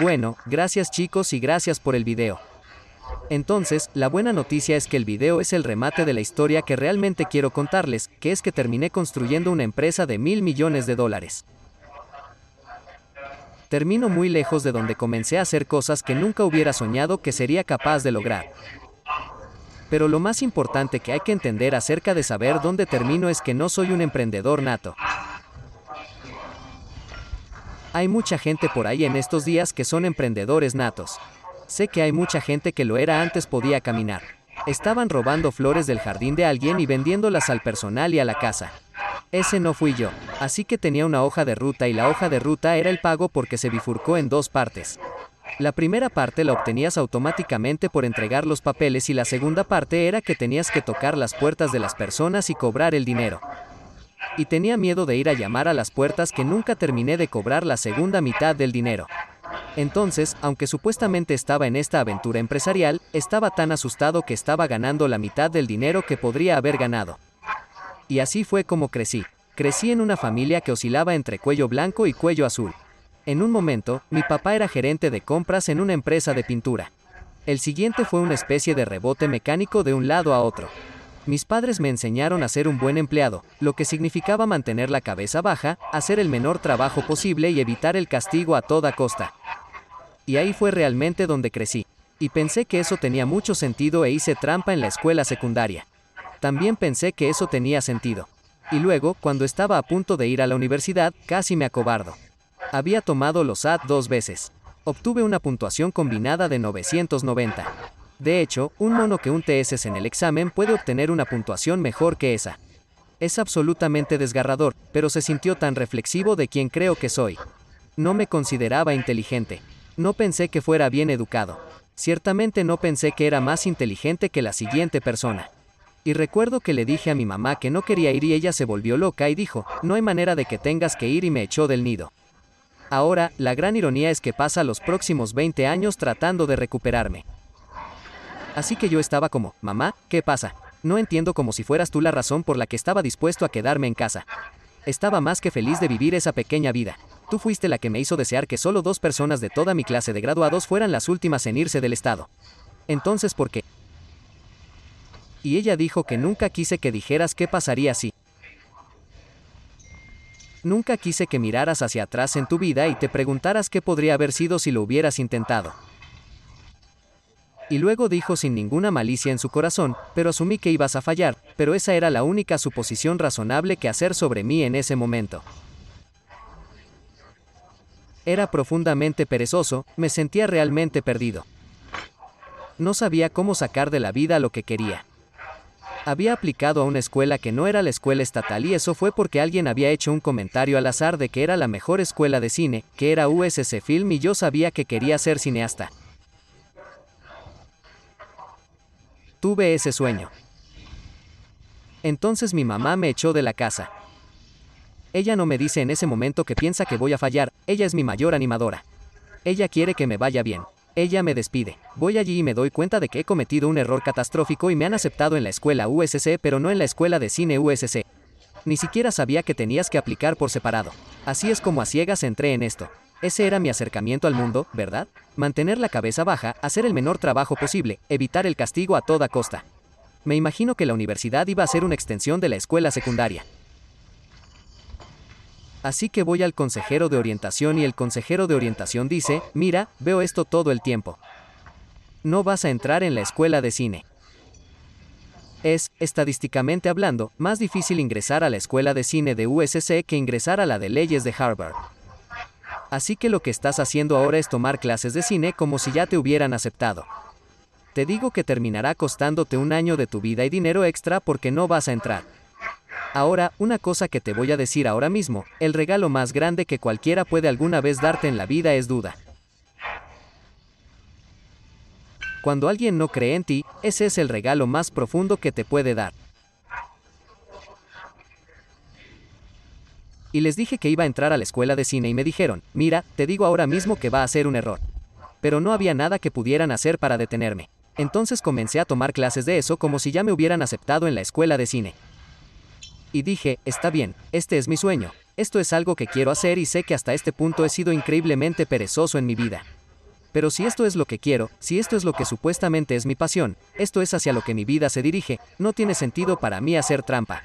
Bueno, gracias chicos y gracias por el video. Entonces, la buena noticia es que el video es el remate de la historia que realmente quiero contarles, que es que terminé construyendo una empresa de mil millones de dólares. Termino muy lejos de donde comencé a hacer cosas que nunca hubiera soñado que sería capaz de lograr. Pero lo más importante que hay que entender acerca de saber dónde termino es que no soy un emprendedor nato. Hay mucha gente por ahí en estos días que son emprendedores natos. Sé que hay mucha gente que lo era antes podía caminar. Estaban robando flores del jardín de alguien y vendiéndolas al personal y a la casa. Ese no fui yo. Así que tenía una hoja de ruta y la hoja de ruta era el pago porque se bifurcó en dos partes. La primera parte la obtenías automáticamente por entregar los papeles y la segunda parte era que tenías que tocar las puertas de las personas y cobrar el dinero y tenía miedo de ir a llamar a las puertas que nunca terminé de cobrar la segunda mitad del dinero. Entonces, aunque supuestamente estaba en esta aventura empresarial, estaba tan asustado que estaba ganando la mitad del dinero que podría haber ganado. Y así fue como crecí. Crecí en una familia que oscilaba entre cuello blanco y cuello azul. En un momento, mi papá era gerente de compras en una empresa de pintura. El siguiente fue una especie de rebote mecánico de un lado a otro. Mis padres me enseñaron a ser un buen empleado, lo que significaba mantener la cabeza baja, hacer el menor trabajo posible y evitar el castigo a toda costa. Y ahí fue realmente donde crecí. Y pensé que eso tenía mucho sentido e hice trampa en la escuela secundaria. También pensé que eso tenía sentido. Y luego, cuando estaba a punto de ir a la universidad, casi me acobardo. Había tomado los SAT dos veces. Obtuve una puntuación combinada de 990. De hecho, un mono que un TS en el examen puede obtener una puntuación mejor que esa. Es absolutamente desgarrador, pero se sintió tan reflexivo de quien creo que soy. No me consideraba inteligente. No pensé que fuera bien educado. Ciertamente no pensé que era más inteligente que la siguiente persona. Y recuerdo que le dije a mi mamá que no quería ir y ella se volvió loca y dijo, no hay manera de que tengas que ir y me echó del nido. Ahora, la gran ironía es que pasa los próximos 20 años tratando de recuperarme. Así que yo estaba como, mamá, ¿qué pasa? No entiendo como si fueras tú la razón por la que estaba dispuesto a quedarme en casa. Estaba más que feliz de vivir esa pequeña vida. Tú fuiste la que me hizo desear que solo dos personas de toda mi clase de graduados fueran las últimas en irse del estado. Entonces, ¿por qué? Y ella dijo que nunca quise que dijeras qué pasaría si. Nunca quise que miraras hacia atrás en tu vida y te preguntaras qué podría haber sido si lo hubieras intentado. Y luego dijo sin ninguna malicia en su corazón, pero asumí que ibas a fallar, pero esa era la única suposición razonable que hacer sobre mí en ese momento. Era profundamente perezoso, me sentía realmente perdido. No sabía cómo sacar de la vida lo que quería. Había aplicado a una escuela que no era la escuela estatal y eso fue porque alguien había hecho un comentario al azar de que era la mejor escuela de cine, que era USC Film y yo sabía que quería ser cineasta. Tuve ese sueño. Entonces mi mamá me echó de la casa. Ella no me dice en ese momento que piensa que voy a fallar, ella es mi mayor animadora. Ella quiere que me vaya bien. Ella me despide. Voy allí y me doy cuenta de que he cometido un error catastrófico y me han aceptado en la escuela USC pero no en la escuela de cine USC. Ni siquiera sabía que tenías que aplicar por separado. Así es como a ciegas entré en esto. Ese era mi acercamiento al mundo, ¿verdad? Mantener la cabeza baja, hacer el menor trabajo posible, evitar el castigo a toda costa. Me imagino que la universidad iba a ser una extensión de la escuela secundaria. Así que voy al consejero de orientación y el consejero de orientación dice, mira, veo esto todo el tiempo. No vas a entrar en la escuela de cine. Es, estadísticamente hablando, más difícil ingresar a la escuela de cine de USC que ingresar a la de leyes de Harvard. Así que lo que estás haciendo ahora es tomar clases de cine como si ya te hubieran aceptado. Te digo que terminará costándote un año de tu vida y dinero extra porque no vas a entrar. Ahora, una cosa que te voy a decir ahora mismo, el regalo más grande que cualquiera puede alguna vez darte en la vida es duda. Cuando alguien no cree en ti, ese es el regalo más profundo que te puede dar. Y les dije que iba a entrar a la escuela de cine y me dijeron, mira, te digo ahora mismo que va a ser un error. Pero no había nada que pudieran hacer para detenerme. Entonces comencé a tomar clases de eso como si ya me hubieran aceptado en la escuela de cine. Y dije, está bien, este es mi sueño, esto es algo que quiero hacer y sé que hasta este punto he sido increíblemente perezoso en mi vida. Pero si esto es lo que quiero, si esto es lo que supuestamente es mi pasión, esto es hacia lo que mi vida se dirige, no tiene sentido para mí hacer trampa.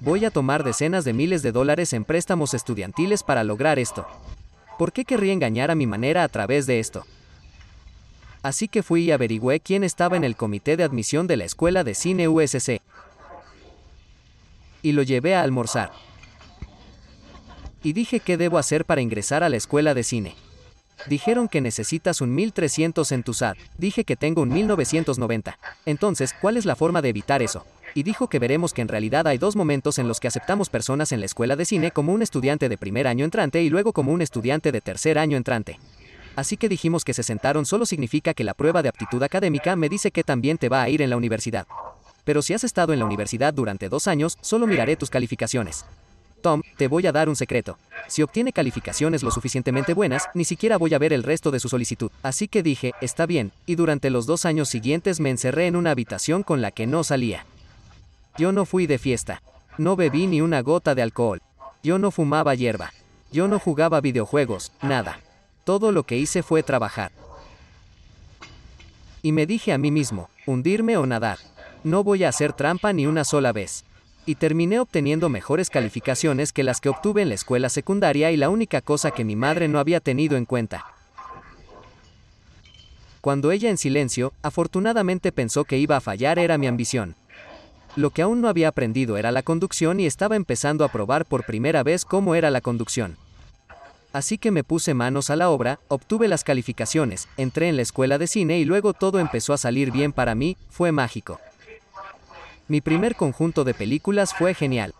Voy a tomar decenas de miles de dólares en préstamos estudiantiles para lograr esto. ¿Por qué querría engañar a mi manera a través de esto? Así que fui y averigüé quién estaba en el comité de admisión de la Escuela de Cine USC. Y lo llevé a almorzar. Y dije qué debo hacer para ingresar a la escuela de cine. Dijeron que necesitas un 1300 en tu SAT. Dije que tengo un 1990. Entonces, ¿cuál es la forma de evitar eso? Y dijo que veremos que en realidad hay dos momentos en los que aceptamos personas en la escuela de cine como un estudiante de primer año entrante y luego como un estudiante de tercer año entrante. Así que dijimos que se sentaron solo significa que la prueba de aptitud académica me dice que también te va a ir en la universidad. Pero si has estado en la universidad durante dos años, solo miraré tus calificaciones. Tom, te voy a dar un secreto. Si obtiene calificaciones lo suficientemente buenas, ni siquiera voy a ver el resto de su solicitud. Así que dije, está bien, y durante los dos años siguientes me encerré en una habitación con la que no salía. Yo no fui de fiesta. No bebí ni una gota de alcohol. Yo no fumaba hierba. Yo no jugaba videojuegos, nada. Todo lo que hice fue trabajar. Y me dije a mí mismo, hundirme o nadar. No voy a hacer trampa ni una sola vez y terminé obteniendo mejores calificaciones que las que obtuve en la escuela secundaria y la única cosa que mi madre no había tenido en cuenta. Cuando ella en silencio, afortunadamente pensó que iba a fallar era mi ambición. Lo que aún no había aprendido era la conducción y estaba empezando a probar por primera vez cómo era la conducción. Así que me puse manos a la obra, obtuve las calificaciones, entré en la escuela de cine y luego todo empezó a salir bien para mí, fue mágico. Mi primer conjunto de películas fue genial.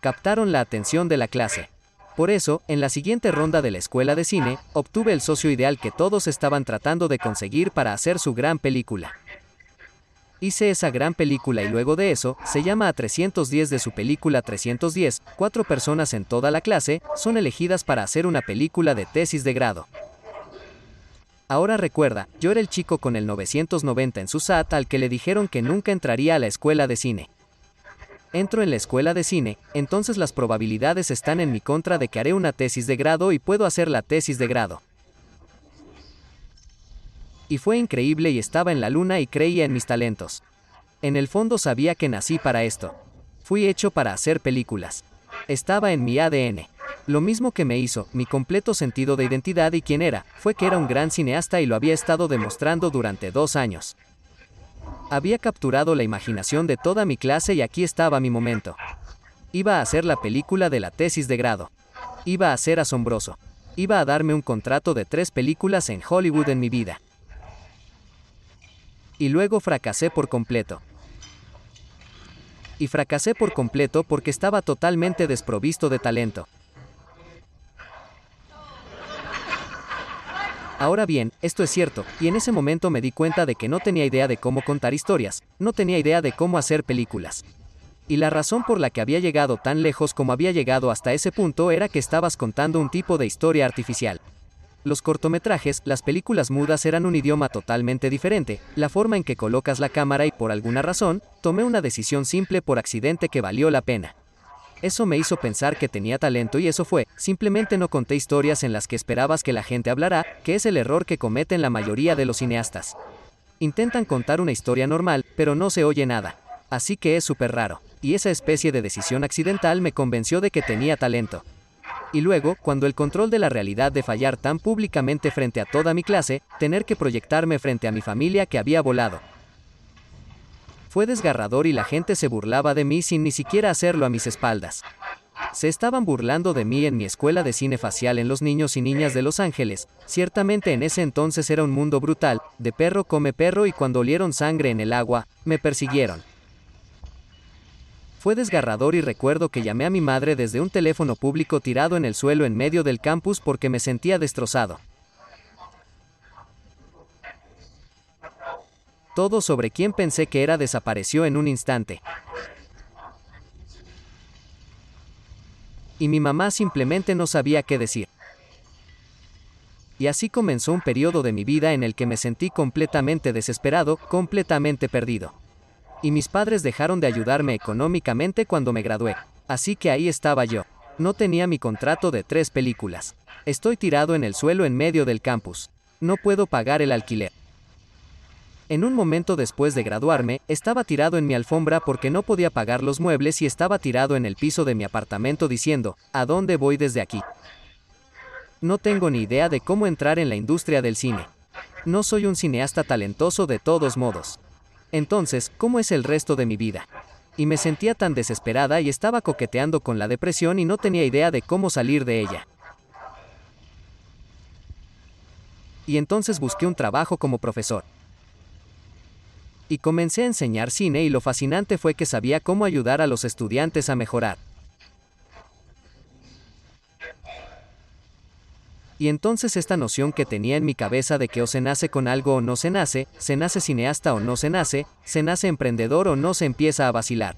Captaron la atención de la clase. Por eso, en la siguiente ronda de la escuela de cine, obtuve el socio ideal que todos estaban tratando de conseguir para hacer su gran película. Hice esa gran película y luego de eso, se llama a 310 de su película 310, cuatro personas en toda la clase, son elegidas para hacer una película de tesis de grado. Ahora recuerda, yo era el chico con el 990 en su SAT al que le dijeron que nunca entraría a la escuela de cine. Entro en la escuela de cine, entonces las probabilidades están en mi contra de que haré una tesis de grado y puedo hacer la tesis de grado. Y fue increíble y estaba en la luna y creía en mis talentos. En el fondo sabía que nací para esto. Fui hecho para hacer películas. Estaba en mi ADN. Lo mismo que me hizo, mi completo sentido de identidad y quién era, fue que era un gran cineasta y lo había estado demostrando durante dos años. Había capturado la imaginación de toda mi clase y aquí estaba mi momento. Iba a hacer la película de la tesis de grado. Iba a ser asombroso. Iba a darme un contrato de tres películas en Hollywood en mi vida. Y luego fracasé por completo y fracasé por completo porque estaba totalmente desprovisto de talento. Ahora bien, esto es cierto, y en ese momento me di cuenta de que no tenía idea de cómo contar historias, no tenía idea de cómo hacer películas. Y la razón por la que había llegado tan lejos como había llegado hasta ese punto era que estabas contando un tipo de historia artificial. Los cortometrajes, las películas mudas eran un idioma totalmente diferente, la forma en que colocas la cámara y por alguna razón, tomé una decisión simple por accidente que valió la pena. Eso me hizo pensar que tenía talento y eso fue, simplemente no conté historias en las que esperabas que la gente hablará, que es el error que cometen la mayoría de los cineastas. Intentan contar una historia normal, pero no se oye nada. Así que es súper raro. Y esa especie de decisión accidental me convenció de que tenía talento. Y luego, cuando el control de la realidad de fallar tan públicamente frente a toda mi clase, tener que proyectarme frente a mi familia que había volado, fue desgarrador y la gente se burlaba de mí sin ni siquiera hacerlo a mis espaldas. Se estaban burlando de mí en mi escuela de cine facial en los niños y niñas de Los Ángeles. Ciertamente en ese entonces era un mundo brutal, de perro come perro y cuando olieron sangre en el agua, me persiguieron. Fue desgarrador y recuerdo que llamé a mi madre desde un teléfono público tirado en el suelo en medio del campus porque me sentía destrozado. Todo sobre quien pensé que era desapareció en un instante. Y mi mamá simplemente no sabía qué decir. Y así comenzó un periodo de mi vida en el que me sentí completamente desesperado, completamente perdido. Y mis padres dejaron de ayudarme económicamente cuando me gradué. Así que ahí estaba yo. No tenía mi contrato de tres películas. Estoy tirado en el suelo en medio del campus. No puedo pagar el alquiler. En un momento después de graduarme, estaba tirado en mi alfombra porque no podía pagar los muebles y estaba tirado en el piso de mi apartamento diciendo, ¿a dónde voy desde aquí? No tengo ni idea de cómo entrar en la industria del cine. No soy un cineasta talentoso de todos modos. Entonces, ¿cómo es el resto de mi vida? Y me sentía tan desesperada y estaba coqueteando con la depresión y no tenía idea de cómo salir de ella. Y entonces busqué un trabajo como profesor. Y comencé a enseñar cine y lo fascinante fue que sabía cómo ayudar a los estudiantes a mejorar. Y entonces esta noción que tenía en mi cabeza de que o se nace con algo o no se nace, se nace cineasta o no se nace, se nace emprendedor o no se empieza a vacilar.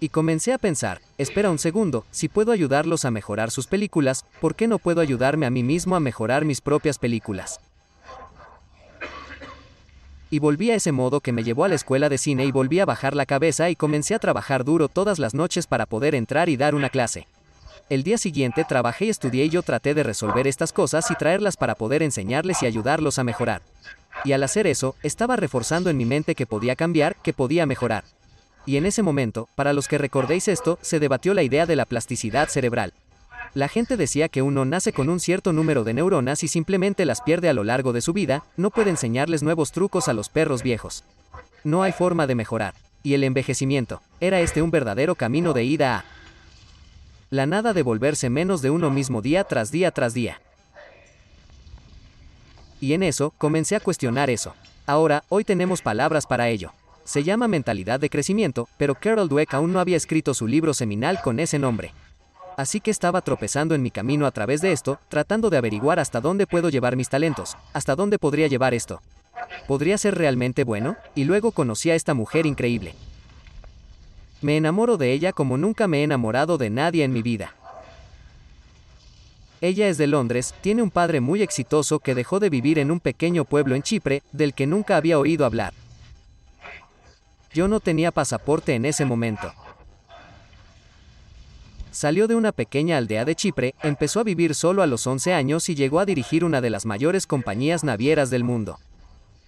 Y comencé a pensar, espera un segundo, si puedo ayudarlos a mejorar sus películas, ¿por qué no puedo ayudarme a mí mismo a mejorar mis propias películas? Y volví a ese modo que me llevó a la escuela de cine y volví a bajar la cabeza y comencé a trabajar duro todas las noches para poder entrar y dar una clase. El día siguiente trabajé y estudié y yo traté de resolver estas cosas y traerlas para poder enseñarles y ayudarlos a mejorar. Y al hacer eso, estaba reforzando en mi mente que podía cambiar, que podía mejorar. Y en ese momento, para los que recordéis esto, se debatió la idea de la plasticidad cerebral. La gente decía que uno nace con un cierto número de neuronas y simplemente las pierde a lo largo de su vida, no puede enseñarles nuevos trucos a los perros viejos. No hay forma de mejorar. Y el envejecimiento, era este un verdadero camino de ida a la nada de volverse menos de uno mismo día tras día tras día. Y en eso, comencé a cuestionar eso. Ahora, hoy tenemos palabras para ello. Se llama mentalidad de crecimiento, pero Carol Dweck aún no había escrito su libro seminal con ese nombre. Así que estaba tropezando en mi camino a través de esto, tratando de averiguar hasta dónde puedo llevar mis talentos, hasta dónde podría llevar esto. ¿Podría ser realmente bueno? Y luego conocí a esta mujer increíble. Me enamoro de ella como nunca me he enamorado de nadie en mi vida. Ella es de Londres, tiene un padre muy exitoso que dejó de vivir en un pequeño pueblo en Chipre, del que nunca había oído hablar. Yo no tenía pasaporte en ese momento. Salió de una pequeña aldea de Chipre, empezó a vivir solo a los 11 años y llegó a dirigir una de las mayores compañías navieras del mundo.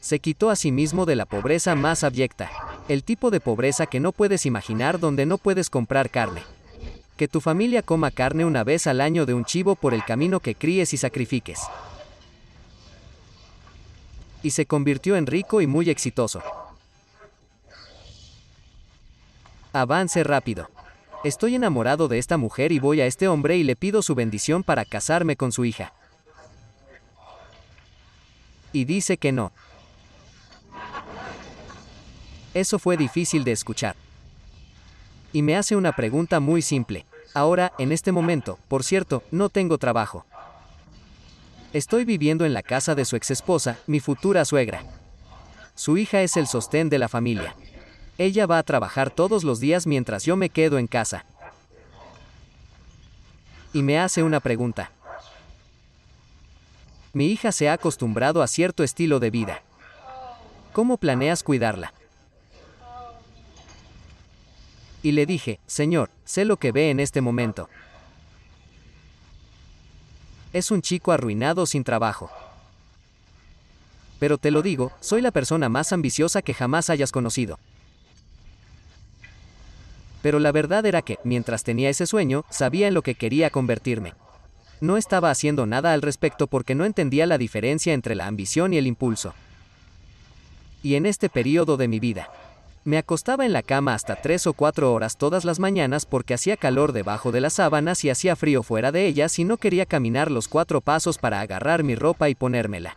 Se quitó a sí mismo de la pobreza más abyecta el tipo de pobreza que no puedes imaginar donde no puedes comprar carne. Que tu familia coma carne una vez al año de un chivo por el camino que críes y sacrifiques. Y se convirtió en rico y muy exitoso. Avance rápido. Estoy enamorado de esta mujer y voy a este hombre y le pido su bendición para casarme con su hija. Y dice que no. Eso fue difícil de escuchar. Y me hace una pregunta muy simple. Ahora, en este momento, por cierto, no tengo trabajo. Estoy viviendo en la casa de su exesposa, mi futura suegra. Su hija es el sostén de la familia. Ella va a trabajar todos los días mientras yo me quedo en casa. Y me hace una pregunta. Mi hija se ha acostumbrado a cierto estilo de vida. ¿Cómo planeas cuidarla? Y le dije, Señor, sé lo que ve en este momento. Es un chico arruinado sin trabajo. Pero te lo digo, soy la persona más ambiciosa que jamás hayas conocido. Pero la verdad era que, mientras tenía ese sueño, sabía en lo que quería convertirme. No estaba haciendo nada al respecto porque no entendía la diferencia entre la ambición y el impulso. Y en este periodo de mi vida, me acostaba en la cama hasta tres o cuatro horas todas las mañanas porque hacía calor debajo de las sábanas y hacía frío fuera de ellas y no quería caminar los cuatro pasos para agarrar mi ropa y ponérmela.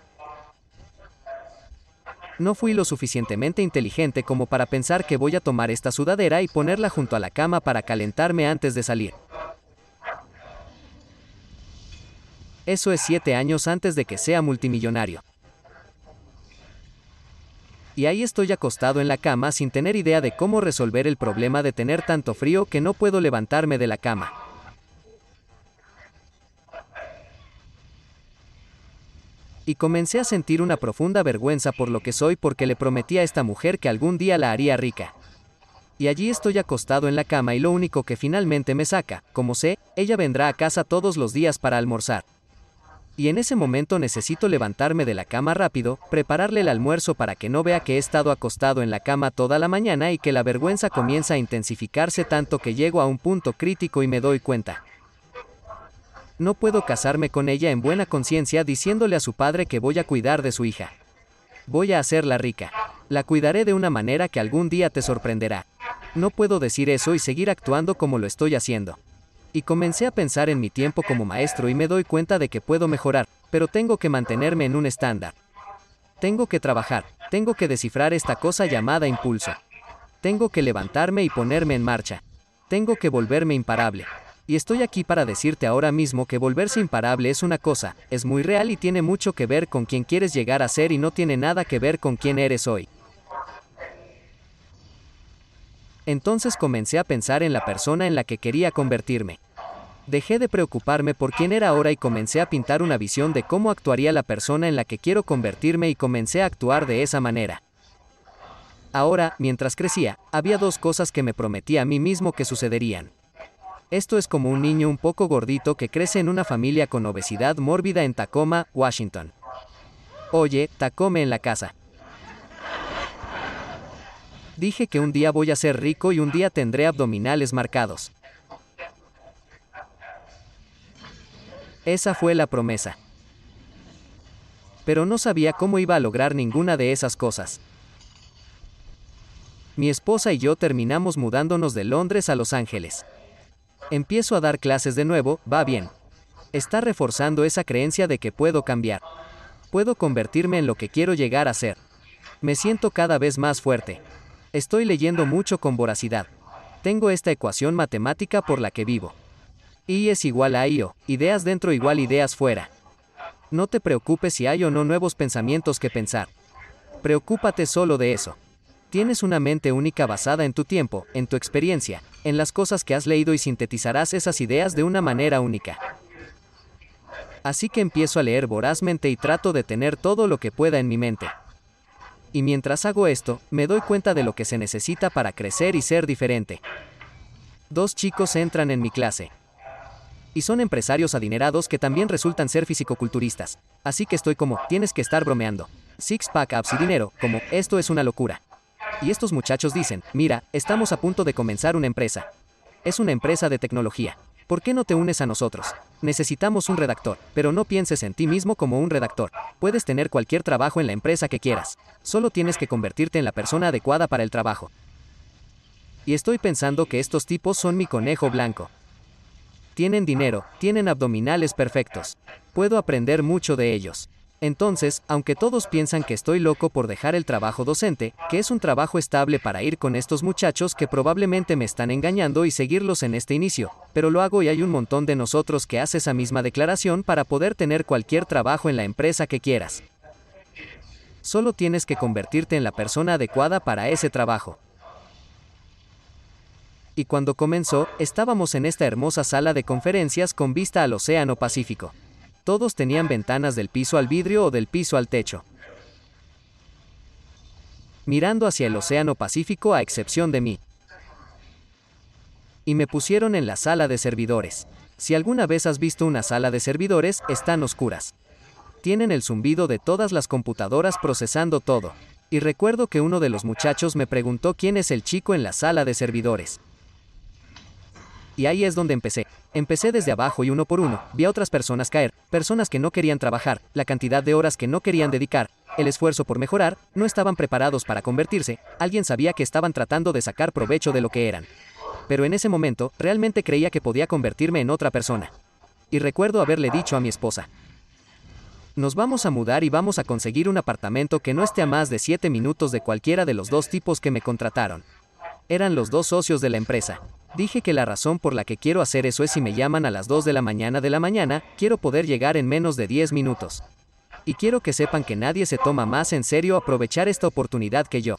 No fui lo suficientemente inteligente como para pensar que voy a tomar esta sudadera y ponerla junto a la cama para calentarme antes de salir. Eso es siete años antes de que sea multimillonario. Y ahí estoy acostado en la cama sin tener idea de cómo resolver el problema de tener tanto frío que no puedo levantarme de la cama. Y comencé a sentir una profunda vergüenza por lo que soy porque le prometí a esta mujer que algún día la haría rica. Y allí estoy acostado en la cama y lo único que finalmente me saca, como sé, ella vendrá a casa todos los días para almorzar. Y en ese momento necesito levantarme de la cama rápido, prepararle el almuerzo para que no vea que he estado acostado en la cama toda la mañana y que la vergüenza comienza a intensificarse tanto que llego a un punto crítico y me doy cuenta. No puedo casarme con ella en buena conciencia diciéndole a su padre que voy a cuidar de su hija. Voy a hacerla rica. La cuidaré de una manera que algún día te sorprenderá. No puedo decir eso y seguir actuando como lo estoy haciendo. Y comencé a pensar en mi tiempo como maestro y me doy cuenta de que puedo mejorar, pero tengo que mantenerme en un estándar. Tengo que trabajar, tengo que descifrar esta cosa llamada impulso. Tengo que levantarme y ponerme en marcha. Tengo que volverme imparable. Y estoy aquí para decirte ahora mismo que volverse imparable es una cosa, es muy real y tiene mucho que ver con quién quieres llegar a ser y no tiene nada que ver con quién eres hoy. Entonces comencé a pensar en la persona en la que quería convertirme. Dejé de preocuparme por quién era ahora y comencé a pintar una visión de cómo actuaría la persona en la que quiero convertirme y comencé a actuar de esa manera. Ahora, mientras crecía, había dos cosas que me prometí a mí mismo que sucederían. Esto es como un niño un poco gordito que crece en una familia con obesidad mórbida en Tacoma, Washington. Oye, Tacome en la casa. Dije que un día voy a ser rico y un día tendré abdominales marcados. Esa fue la promesa. Pero no sabía cómo iba a lograr ninguna de esas cosas. Mi esposa y yo terminamos mudándonos de Londres a Los Ángeles. Empiezo a dar clases de nuevo, va bien. Está reforzando esa creencia de que puedo cambiar. Puedo convertirme en lo que quiero llegar a ser. Me siento cada vez más fuerte. Estoy leyendo mucho con voracidad. Tengo esta ecuación matemática por la que vivo. Y es igual a IO, ideas dentro igual ideas fuera. No te preocupes si hay o no nuevos pensamientos que pensar. Preocúpate solo de eso. Tienes una mente única basada en tu tiempo, en tu experiencia, en las cosas que has leído y sintetizarás esas ideas de una manera única. Así que empiezo a leer vorazmente y trato de tener todo lo que pueda en mi mente y mientras hago esto, me doy cuenta de lo que se necesita para crecer y ser diferente. Dos chicos entran en mi clase. Y son empresarios adinerados que también resultan ser fisicoculturistas. Así que estoy como, tienes que estar bromeando. Six pack apps y dinero, como, esto es una locura. Y estos muchachos dicen, mira, estamos a punto de comenzar una empresa. Es una empresa de tecnología. ¿Por qué no te unes a nosotros? Necesitamos un redactor, pero no pienses en ti mismo como un redactor. Puedes tener cualquier trabajo en la empresa que quieras. Solo tienes que convertirte en la persona adecuada para el trabajo. Y estoy pensando que estos tipos son mi conejo blanco. Tienen dinero, tienen abdominales perfectos. Puedo aprender mucho de ellos. Entonces, aunque todos piensan que estoy loco por dejar el trabajo docente, que es un trabajo estable para ir con estos muchachos que probablemente me están engañando y seguirlos en este inicio, pero lo hago y hay un montón de nosotros que hace esa misma declaración para poder tener cualquier trabajo en la empresa que quieras. Solo tienes que convertirte en la persona adecuada para ese trabajo. Y cuando comenzó, estábamos en esta hermosa sala de conferencias con vista al Océano Pacífico. Todos tenían ventanas del piso al vidrio o del piso al techo. Mirando hacia el Océano Pacífico a excepción de mí. Y me pusieron en la sala de servidores. Si alguna vez has visto una sala de servidores, están oscuras. Tienen el zumbido de todas las computadoras procesando todo. Y recuerdo que uno de los muchachos me preguntó quién es el chico en la sala de servidores. Y ahí es donde empecé. Empecé desde abajo y uno por uno, vi a otras personas caer, personas que no querían trabajar, la cantidad de horas que no querían dedicar, el esfuerzo por mejorar, no estaban preparados para convertirse, alguien sabía que estaban tratando de sacar provecho de lo que eran. Pero en ese momento, realmente creía que podía convertirme en otra persona. Y recuerdo haberle dicho a mi esposa, nos vamos a mudar y vamos a conseguir un apartamento que no esté a más de 7 minutos de cualquiera de los dos tipos que me contrataron. Eran los dos socios de la empresa. Dije que la razón por la que quiero hacer eso es si me llaman a las 2 de la mañana de la mañana, quiero poder llegar en menos de 10 minutos. Y quiero que sepan que nadie se toma más en serio aprovechar esta oportunidad que yo.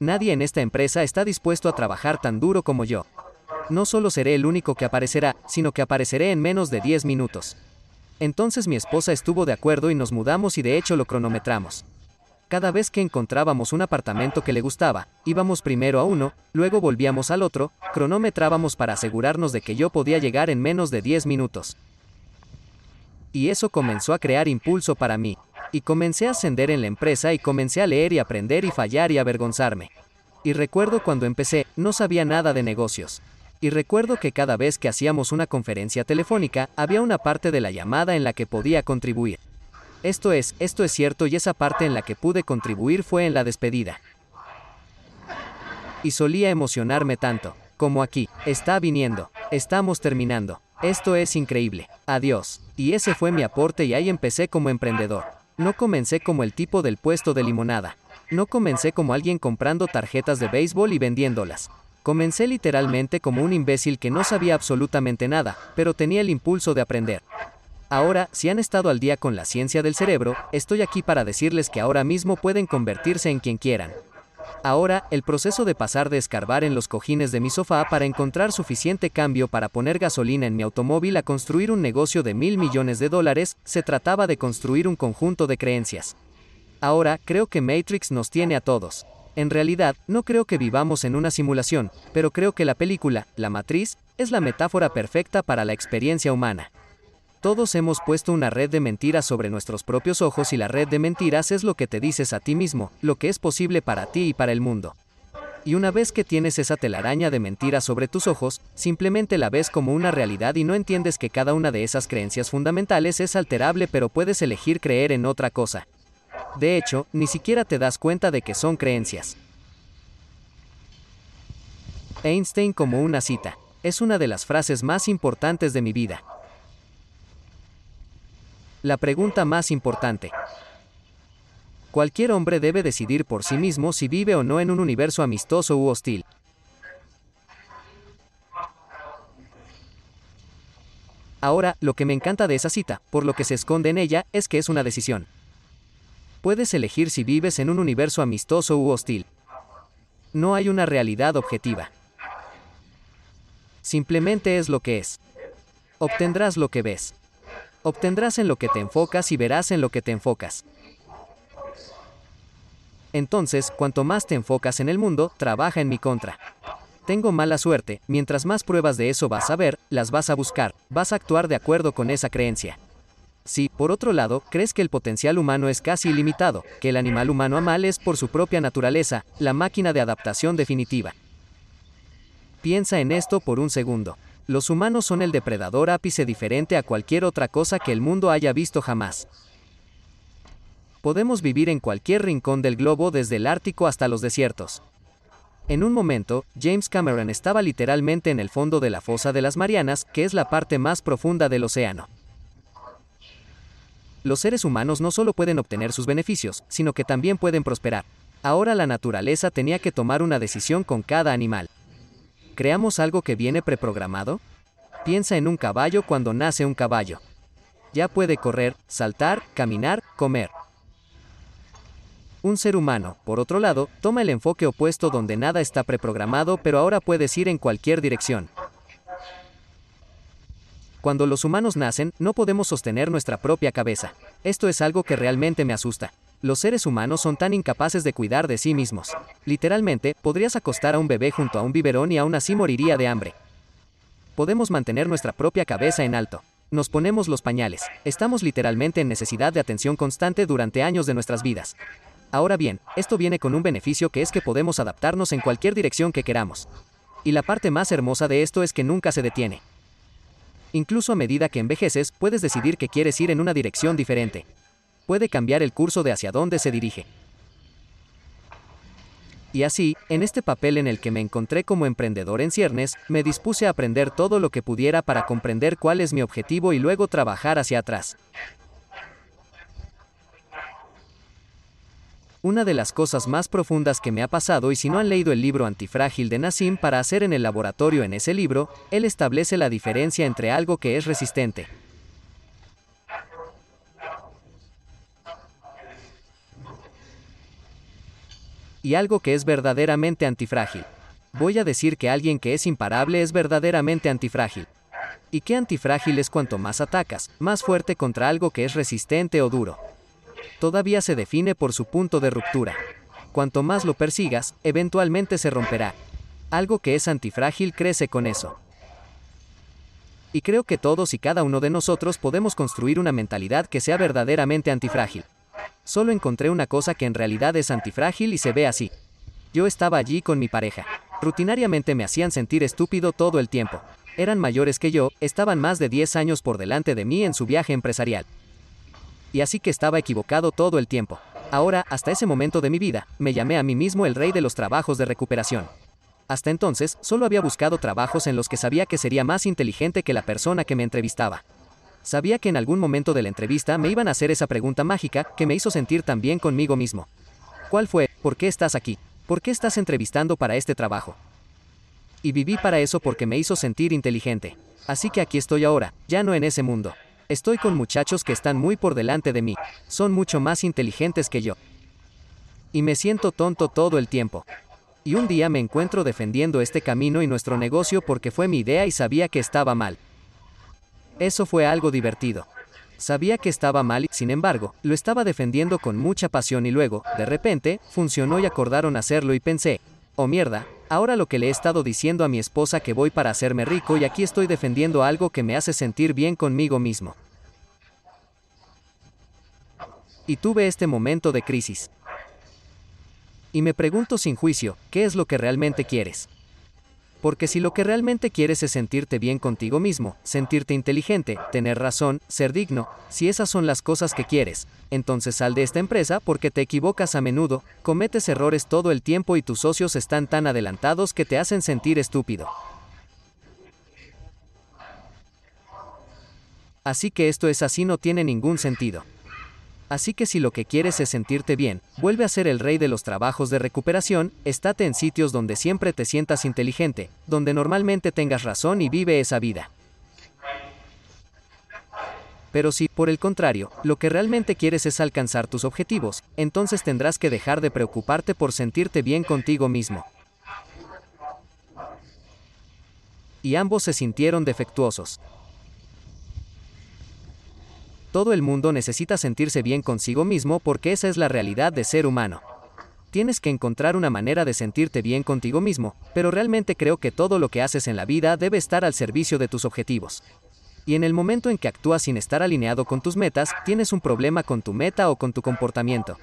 Nadie en esta empresa está dispuesto a trabajar tan duro como yo. No solo seré el único que aparecerá, sino que apareceré en menos de 10 minutos. Entonces mi esposa estuvo de acuerdo y nos mudamos y de hecho lo cronometramos. Cada vez que encontrábamos un apartamento que le gustaba, íbamos primero a uno, luego volvíamos al otro, cronometrábamos para asegurarnos de que yo podía llegar en menos de 10 minutos. Y eso comenzó a crear impulso para mí. Y comencé a ascender en la empresa y comencé a leer y aprender y fallar y avergonzarme. Y recuerdo cuando empecé, no sabía nada de negocios. Y recuerdo que cada vez que hacíamos una conferencia telefónica, había una parte de la llamada en la que podía contribuir. Esto es, esto es cierto y esa parte en la que pude contribuir fue en la despedida. Y solía emocionarme tanto, como aquí, está viniendo, estamos terminando, esto es increíble, adiós. Y ese fue mi aporte y ahí empecé como emprendedor. No comencé como el tipo del puesto de limonada. No comencé como alguien comprando tarjetas de béisbol y vendiéndolas. Comencé literalmente como un imbécil que no sabía absolutamente nada, pero tenía el impulso de aprender. Ahora, si han estado al día con la ciencia del cerebro, estoy aquí para decirles que ahora mismo pueden convertirse en quien quieran. Ahora, el proceso de pasar de escarbar en los cojines de mi sofá para encontrar suficiente cambio para poner gasolina en mi automóvil a construir un negocio de mil millones de dólares, se trataba de construir un conjunto de creencias. Ahora, creo que Matrix nos tiene a todos. En realidad, no creo que vivamos en una simulación, pero creo que la película, La Matriz, es la metáfora perfecta para la experiencia humana. Todos hemos puesto una red de mentiras sobre nuestros propios ojos y la red de mentiras es lo que te dices a ti mismo, lo que es posible para ti y para el mundo. Y una vez que tienes esa telaraña de mentiras sobre tus ojos, simplemente la ves como una realidad y no entiendes que cada una de esas creencias fundamentales es alterable pero puedes elegir creer en otra cosa. De hecho, ni siquiera te das cuenta de que son creencias. Einstein como una cita. Es una de las frases más importantes de mi vida. La pregunta más importante. Cualquier hombre debe decidir por sí mismo si vive o no en un universo amistoso u hostil. Ahora, lo que me encanta de esa cita, por lo que se esconde en ella, es que es una decisión. Puedes elegir si vives en un universo amistoso u hostil. No hay una realidad objetiva. Simplemente es lo que es. Obtendrás lo que ves. Obtendrás en lo que te enfocas y verás en lo que te enfocas. Entonces, cuanto más te enfocas en el mundo, trabaja en mi contra. Tengo mala suerte, mientras más pruebas de eso vas a ver, las vas a buscar, vas a actuar de acuerdo con esa creencia. Si, por otro lado, crees que el potencial humano es casi ilimitado, que el animal humano amal es por su propia naturaleza, la máquina de adaptación definitiva. Piensa en esto por un segundo. Los humanos son el depredador ápice diferente a cualquier otra cosa que el mundo haya visto jamás. Podemos vivir en cualquier rincón del globo desde el Ártico hasta los desiertos. En un momento, James Cameron estaba literalmente en el fondo de la fosa de las Marianas, que es la parte más profunda del océano. Los seres humanos no solo pueden obtener sus beneficios, sino que también pueden prosperar. Ahora la naturaleza tenía que tomar una decisión con cada animal. ¿Creamos algo que viene preprogramado? Piensa en un caballo cuando nace un caballo. Ya puede correr, saltar, caminar, comer. Un ser humano, por otro lado, toma el enfoque opuesto donde nada está preprogramado pero ahora puedes ir en cualquier dirección. Cuando los humanos nacen, no podemos sostener nuestra propia cabeza. Esto es algo que realmente me asusta. Los seres humanos son tan incapaces de cuidar de sí mismos. Literalmente, podrías acostar a un bebé junto a un biberón y aún así moriría de hambre. Podemos mantener nuestra propia cabeza en alto. Nos ponemos los pañales. Estamos literalmente en necesidad de atención constante durante años de nuestras vidas. Ahora bien, esto viene con un beneficio que es que podemos adaptarnos en cualquier dirección que queramos. Y la parte más hermosa de esto es que nunca se detiene. Incluso a medida que envejeces, puedes decidir que quieres ir en una dirección diferente. Puede cambiar el curso de hacia dónde se dirige. Y así, en este papel en el que me encontré como emprendedor en ciernes, me dispuse a aprender todo lo que pudiera para comprender cuál es mi objetivo y luego trabajar hacia atrás. Una de las cosas más profundas que me ha pasado y si no han leído el libro Antifrágil de Nassim para hacer en el laboratorio en ese libro, él establece la diferencia entre algo que es resistente. Y algo que es verdaderamente antifrágil. Voy a decir que alguien que es imparable es verdaderamente antifrágil. Y que antifrágil es cuanto más atacas, más fuerte contra algo que es resistente o duro todavía se define por su punto de ruptura. Cuanto más lo persigas, eventualmente se romperá. Algo que es antifrágil crece con eso. Y creo que todos y cada uno de nosotros podemos construir una mentalidad que sea verdaderamente antifrágil. Solo encontré una cosa que en realidad es antifrágil y se ve así. Yo estaba allí con mi pareja. Rutinariamente me hacían sentir estúpido todo el tiempo. Eran mayores que yo, estaban más de 10 años por delante de mí en su viaje empresarial. Y así que estaba equivocado todo el tiempo. Ahora, hasta ese momento de mi vida, me llamé a mí mismo el rey de los trabajos de recuperación. Hasta entonces, solo había buscado trabajos en los que sabía que sería más inteligente que la persona que me entrevistaba. Sabía que en algún momento de la entrevista me iban a hacer esa pregunta mágica que me hizo sentir tan bien conmigo mismo. ¿Cuál fue? ¿Por qué estás aquí? ¿Por qué estás entrevistando para este trabajo? Y viví para eso porque me hizo sentir inteligente. Así que aquí estoy ahora, ya no en ese mundo. Estoy con muchachos que están muy por delante de mí. Son mucho más inteligentes que yo. Y me siento tonto todo el tiempo. Y un día me encuentro defendiendo este camino y nuestro negocio porque fue mi idea y sabía que estaba mal. Eso fue algo divertido. Sabía que estaba mal sin embargo, lo estaba defendiendo con mucha pasión y luego, de repente, funcionó y acordaron hacerlo y pensé, oh mierda, ahora lo que le he estado diciendo a mi esposa que voy para hacerme rico y aquí estoy defendiendo algo que me hace sentir bien conmigo mismo. Y tuve este momento de crisis. Y me pregunto sin juicio, ¿qué es lo que realmente quieres? Porque si lo que realmente quieres es sentirte bien contigo mismo, sentirte inteligente, tener razón, ser digno, si esas son las cosas que quieres, entonces sal de esta empresa porque te equivocas a menudo, cometes errores todo el tiempo y tus socios están tan adelantados que te hacen sentir estúpido. Así que esto es así no tiene ningún sentido. Así que si lo que quieres es sentirte bien, vuelve a ser el rey de los trabajos de recuperación, estate en sitios donde siempre te sientas inteligente, donde normalmente tengas razón y vive esa vida. Pero si, por el contrario, lo que realmente quieres es alcanzar tus objetivos, entonces tendrás que dejar de preocuparte por sentirte bien contigo mismo. Y ambos se sintieron defectuosos. Todo el mundo necesita sentirse bien consigo mismo porque esa es la realidad de ser humano. Tienes que encontrar una manera de sentirte bien contigo mismo, pero realmente creo que todo lo que haces en la vida debe estar al servicio de tus objetivos. Y en el momento en que actúas sin estar alineado con tus metas, tienes un problema con tu meta o con tu comportamiento.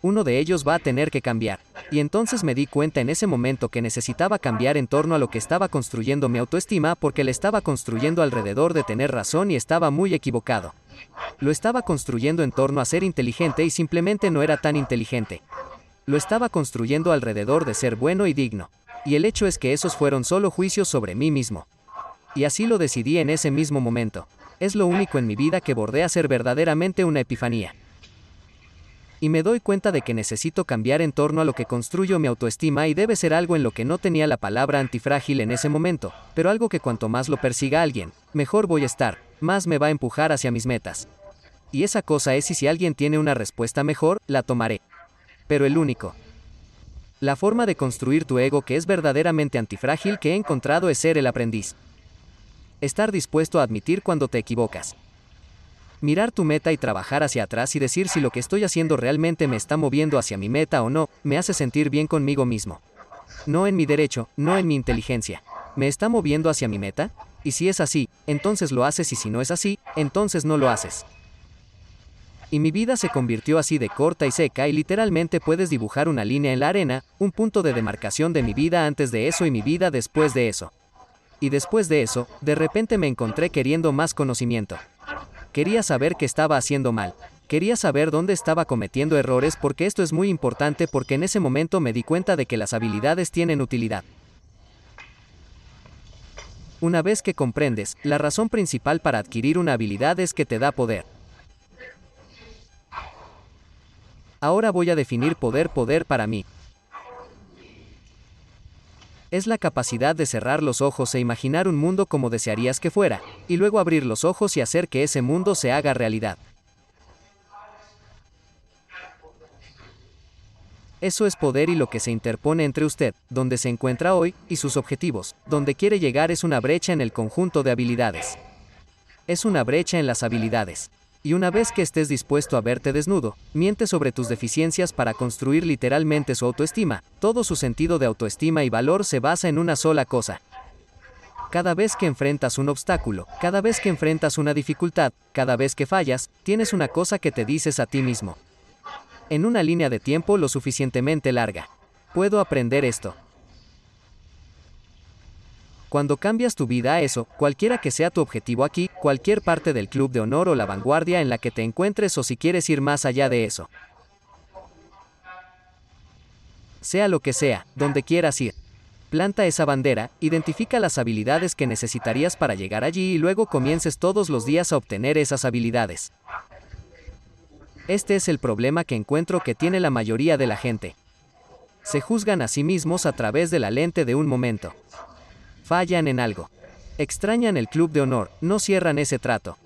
Uno de ellos va a tener que cambiar. Y entonces me di cuenta en ese momento que necesitaba cambiar en torno a lo que estaba construyendo mi autoestima porque le estaba construyendo alrededor de tener razón y estaba muy equivocado. Lo estaba construyendo en torno a ser inteligente y simplemente no era tan inteligente. Lo estaba construyendo alrededor de ser bueno y digno. Y el hecho es que esos fueron solo juicios sobre mí mismo. Y así lo decidí en ese mismo momento. Es lo único en mi vida que bordea ser verdaderamente una epifanía. Y me doy cuenta de que necesito cambiar en torno a lo que construyo mi autoestima y debe ser algo en lo que no tenía la palabra antifrágil en ese momento, pero algo que cuanto más lo persiga alguien, mejor voy a estar, más me va a empujar hacia mis metas. Y esa cosa es y si alguien tiene una respuesta mejor, la tomaré. Pero el único. La forma de construir tu ego que es verdaderamente antifrágil que he encontrado es ser el aprendiz. Estar dispuesto a admitir cuando te equivocas. Mirar tu meta y trabajar hacia atrás y decir si lo que estoy haciendo realmente me está moviendo hacia mi meta o no, me hace sentir bien conmigo mismo. No en mi derecho, no en mi inteligencia. ¿Me está moviendo hacia mi meta? Y si es así, entonces lo haces y si no es así, entonces no lo haces. Y mi vida se convirtió así de corta y seca y literalmente puedes dibujar una línea en la arena, un punto de demarcación de mi vida antes de eso y mi vida después de eso. Y después de eso, de repente me encontré queriendo más conocimiento. Quería saber qué estaba haciendo mal. Quería saber dónde estaba cometiendo errores porque esto es muy importante porque en ese momento me di cuenta de que las habilidades tienen utilidad. Una vez que comprendes, la razón principal para adquirir una habilidad es que te da poder. Ahora voy a definir poder poder para mí. Es la capacidad de cerrar los ojos e imaginar un mundo como desearías que fuera, y luego abrir los ojos y hacer que ese mundo se haga realidad. Eso es poder y lo que se interpone entre usted, donde se encuentra hoy, y sus objetivos. Donde quiere llegar es una brecha en el conjunto de habilidades. Es una brecha en las habilidades. Y una vez que estés dispuesto a verte desnudo, miente sobre tus deficiencias para construir literalmente su autoestima. Todo su sentido de autoestima y valor se basa en una sola cosa. Cada vez que enfrentas un obstáculo, cada vez que enfrentas una dificultad, cada vez que fallas, tienes una cosa que te dices a ti mismo. En una línea de tiempo lo suficientemente larga. Puedo aprender esto. Cuando cambias tu vida a eso, cualquiera que sea tu objetivo aquí, cualquier parte del club de honor o la vanguardia en la que te encuentres o si quieres ir más allá de eso. Sea lo que sea, donde quieras ir. Planta esa bandera, identifica las habilidades que necesitarías para llegar allí y luego comiences todos los días a obtener esas habilidades. Este es el problema que encuentro que tiene la mayoría de la gente. Se juzgan a sí mismos a través de la lente de un momento. Fallan en algo. Extrañan el club de honor, no cierran ese trato.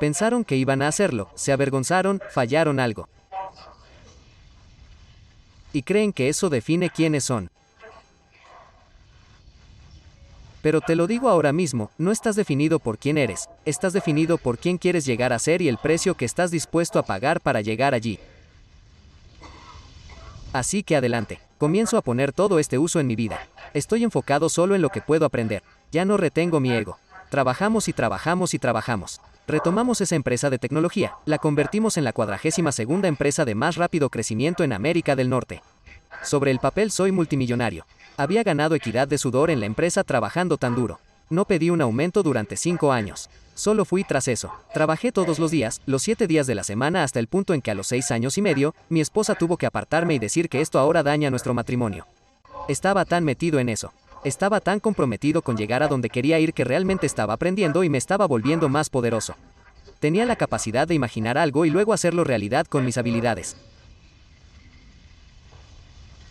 Pensaron que iban a hacerlo, se avergonzaron, fallaron algo. Y creen que eso define quiénes son. Pero te lo digo ahora mismo, no estás definido por quién eres, estás definido por quién quieres llegar a ser y el precio que estás dispuesto a pagar para llegar allí. Así que adelante, comienzo a poner todo este uso en mi vida. Estoy enfocado solo en lo que puedo aprender, ya no retengo mi ego. Trabajamos y trabajamos y trabajamos. Retomamos esa empresa de tecnología, la convertimos en la cuadragésima segunda empresa de más rápido crecimiento en América del Norte. Sobre el papel soy multimillonario, había ganado equidad de sudor en la empresa trabajando tan duro. No pedí un aumento durante cinco años. Solo fui tras eso. Trabajé todos los días, los siete días de la semana hasta el punto en que a los seis años y medio, mi esposa tuvo que apartarme y decir que esto ahora daña nuestro matrimonio. Estaba tan metido en eso. Estaba tan comprometido con llegar a donde quería ir que realmente estaba aprendiendo y me estaba volviendo más poderoso. Tenía la capacidad de imaginar algo y luego hacerlo realidad con mis habilidades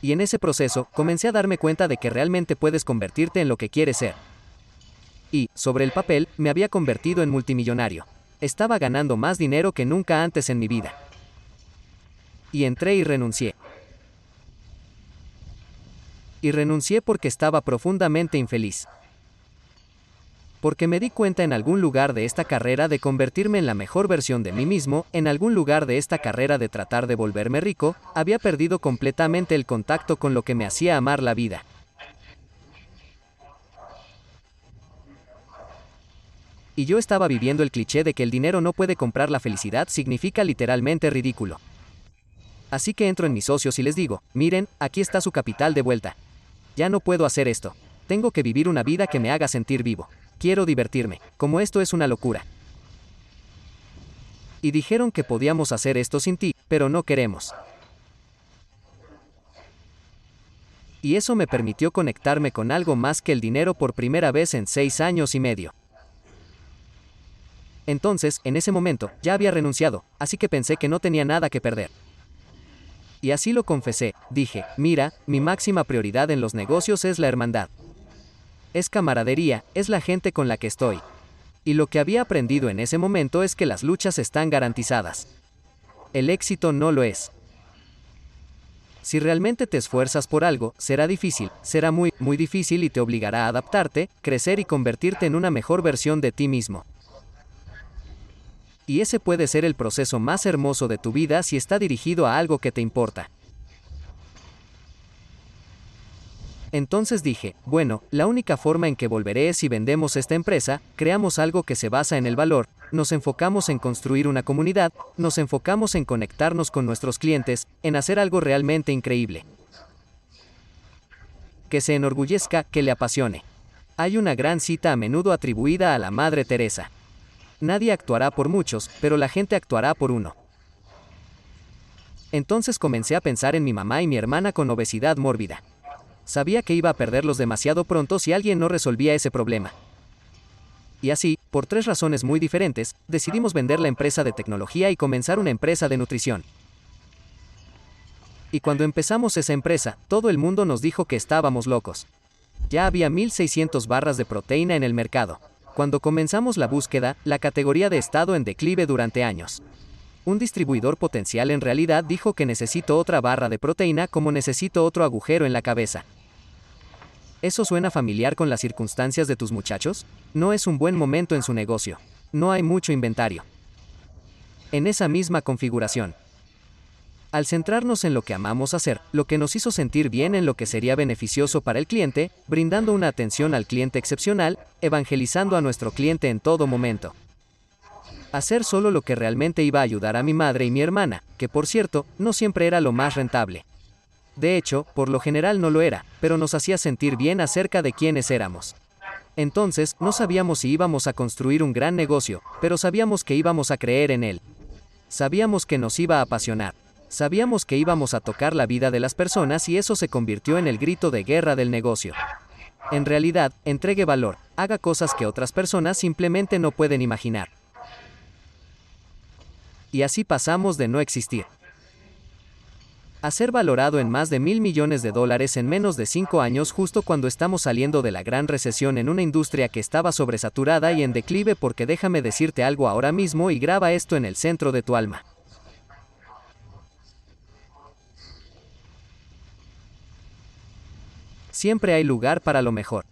y en ese proceso comencé a darme cuenta de que realmente puedes convertirte en lo que quieres ser. Y, sobre el papel, me había convertido en multimillonario. Estaba ganando más dinero que nunca antes en mi vida. Y entré y renuncié. Y renuncié porque estaba profundamente infeliz porque me di cuenta en algún lugar de esta carrera de convertirme en la mejor versión de mí mismo, en algún lugar de esta carrera de tratar de volverme rico, había perdido completamente el contacto con lo que me hacía amar la vida. Y yo estaba viviendo el cliché de que el dinero no puede comprar la felicidad significa literalmente ridículo. Así que entro en mis socios y les digo, miren, aquí está su capital de vuelta. Ya no puedo hacer esto. Tengo que vivir una vida que me haga sentir vivo. Quiero divertirme, como esto es una locura. Y dijeron que podíamos hacer esto sin ti, pero no queremos. Y eso me permitió conectarme con algo más que el dinero por primera vez en seis años y medio. Entonces, en ese momento, ya había renunciado, así que pensé que no tenía nada que perder. Y así lo confesé, dije, mira, mi máxima prioridad en los negocios es la hermandad es camaradería, es la gente con la que estoy. Y lo que había aprendido en ese momento es que las luchas están garantizadas. El éxito no lo es. Si realmente te esfuerzas por algo, será difícil, será muy, muy difícil y te obligará a adaptarte, crecer y convertirte en una mejor versión de ti mismo. Y ese puede ser el proceso más hermoso de tu vida si está dirigido a algo que te importa. Entonces dije, bueno, la única forma en que volveré es si vendemos esta empresa, creamos algo que se basa en el valor, nos enfocamos en construir una comunidad, nos enfocamos en conectarnos con nuestros clientes, en hacer algo realmente increíble. Que se enorgullezca, que le apasione. Hay una gran cita a menudo atribuida a la Madre Teresa. Nadie actuará por muchos, pero la gente actuará por uno. Entonces comencé a pensar en mi mamá y mi hermana con obesidad mórbida. Sabía que iba a perderlos demasiado pronto si alguien no resolvía ese problema. Y así, por tres razones muy diferentes, decidimos vender la empresa de tecnología y comenzar una empresa de nutrición. Y cuando empezamos esa empresa, todo el mundo nos dijo que estábamos locos. Ya había 1.600 barras de proteína en el mercado. Cuando comenzamos la búsqueda, la categoría de estado en declive durante años. Un distribuidor potencial en realidad dijo que necesito otra barra de proteína como necesito otro agujero en la cabeza. ¿Eso suena familiar con las circunstancias de tus muchachos? No es un buen momento en su negocio. No hay mucho inventario. En esa misma configuración. Al centrarnos en lo que amamos hacer, lo que nos hizo sentir bien en lo que sería beneficioso para el cliente, brindando una atención al cliente excepcional, evangelizando a nuestro cliente en todo momento. Hacer solo lo que realmente iba a ayudar a mi madre y mi hermana, que por cierto, no siempre era lo más rentable. De hecho, por lo general no lo era, pero nos hacía sentir bien acerca de quiénes éramos. Entonces, no sabíamos si íbamos a construir un gran negocio, pero sabíamos que íbamos a creer en él. Sabíamos que nos iba a apasionar. Sabíamos que íbamos a tocar la vida de las personas y eso se convirtió en el grito de guerra del negocio. En realidad, entregue valor, haga cosas que otras personas simplemente no pueden imaginar. Y así pasamos de no existir a ser valorado en más de mil millones de dólares en menos de cinco años justo cuando estamos saliendo de la gran recesión en una industria que estaba sobresaturada y en declive porque déjame decirte algo ahora mismo y graba esto en el centro de tu alma. Siempre hay lugar para lo mejor.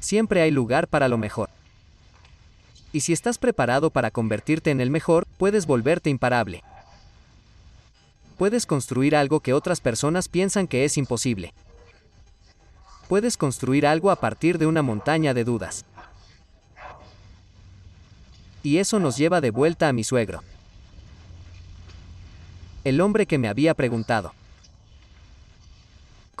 Siempre hay lugar para lo mejor. Y si estás preparado para convertirte en el mejor, puedes volverte imparable puedes construir algo que otras personas piensan que es imposible. Puedes construir algo a partir de una montaña de dudas. Y eso nos lleva de vuelta a mi suegro. El hombre que me había preguntado.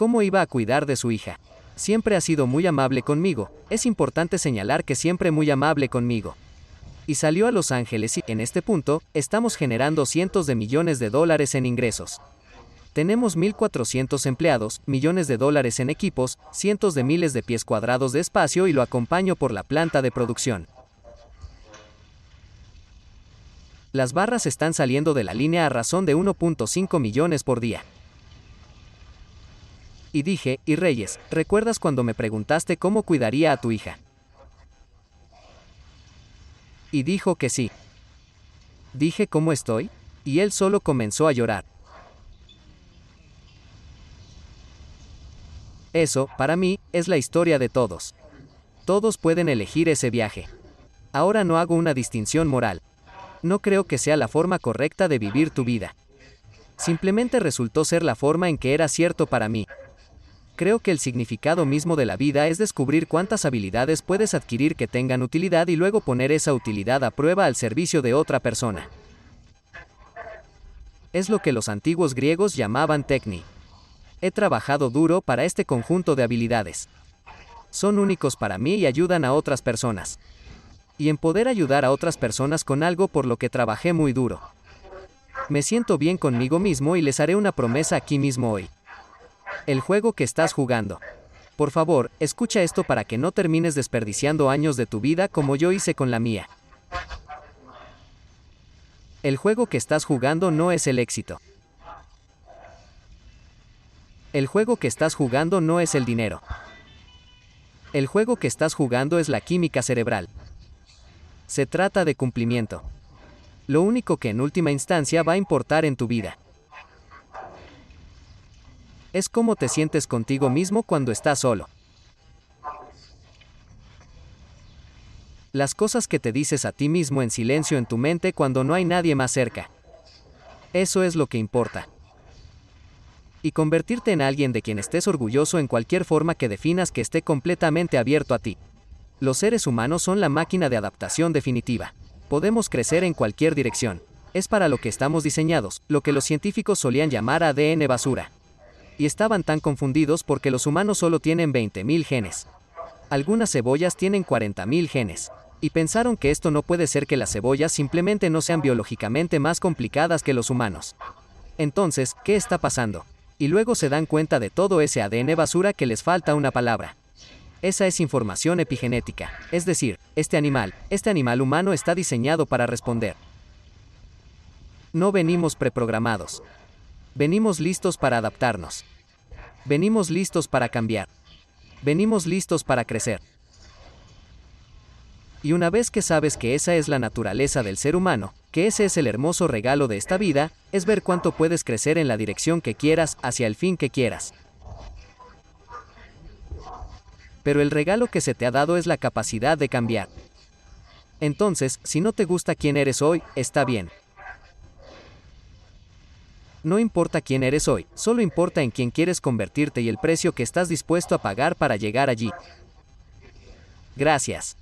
¿Cómo iba a cuidar de su hija? Siempre ha sido muy amable conmigo, es importante señalar que siempre muy amable conmigo y salió a Los Ángeles y, en este punto, estamos generando cientos de millones de dólares en ingresos. Tenemos 1.400 empleados, millones de dólares en equipos, cientos de miles de pies cuadrados de espacio y lo acompaño por la planta de producción. Las barras están saliendo de la línea a razón de 1.5 millones por día. Y dije, y Reyes, ¿recuerdas cuando me preguntaste cómo cuidaría a tu hija? Y dijo que sí. Dije cómo estoy, y él solo comenzó a llorar. Eso, para mí, es la historia de todos. Todos pueden elegir ese viaje. Ahora no hago una distinción moral. No creo que sea la forma correcta de vivir tu vida. Simplemente resultó ser la forma en que era cierto para mí, creo que el significado mismo de la vida es descubrir cuántas habilidades puedes adquirir que tengan utilidad y luego poner esa utilidad a prueba al servicio de otra persona. Es lo que los antiguos griegos llamaban techni. He trabajado duro para este conjunto de habilidades. Son únicos para mí y ayudan a otras personas. Y en poder ayudar a otras personas con algo por lo que trabajé muy duro. Me siento bien conmigo mismo y les haré una promesa aquí mismo hoy. El juego que estás jugando. Por favor, escucha esto para que no termines desperdiciando años de tu vida como yo hice con la mía. El juego que estás jugando no es el éxito. El juego que estás jugando no es el dinero. El juego que estás jugando es la química cerebral. Se trata de cumplimiento. Lo único que en última instancia va a importar en tu vida es cómo te sientes contigo mismo cuando estás solo. Las cosas que te dices a ti mismo en silencio en tu mente cuando no hay nadie más cerca. Eso es lo que importa. Y convertirte en alguien de quien estés orgulloso en cualquier forma que definas que esté completamente abierto a ti. Los seres humanos son la máquina de adaptación definitiva. Podemos crecer en cualquier dirección. Es para lo que estamos diseñados, lo que los científicos solían llamar ADN basura y estaban tan confundidos porque los humanos solo tienen 20.000 genes. Algunas cebollas tienen 40.000 genes. Y pensaron que esto no puede ser que las cebollas simplemente no sean biológicamente más complicadas que los humanos. Entonces, ¿qué está pasando? Y luego se dan cuenta de todo ese ADN basura que les falta una palabra. Esa es información epigenética, es decir, este animal, este animal humano está diseñado para responder. No venimos preprogramados. Venimos listos para adaptarnos. Venimos listos para cambiar. Venimos listos para crecer. Y una vez que sabes que esa es la naturaleza del ser humano, que ese es el hermoso regalo de esta vida, es ver cuánto puedes crecer en la dirección que quieras, hacia el fin que quieras. Pero el regalo que se te ha dado es la capacidad de cambiar. Entonces, si no te gusta quién eres hoy, está bien. No importa quién eres hoy, solo importa en quién quieres convertirte y el precio que estás dispuesto a pagar para llegar allí. Gracias.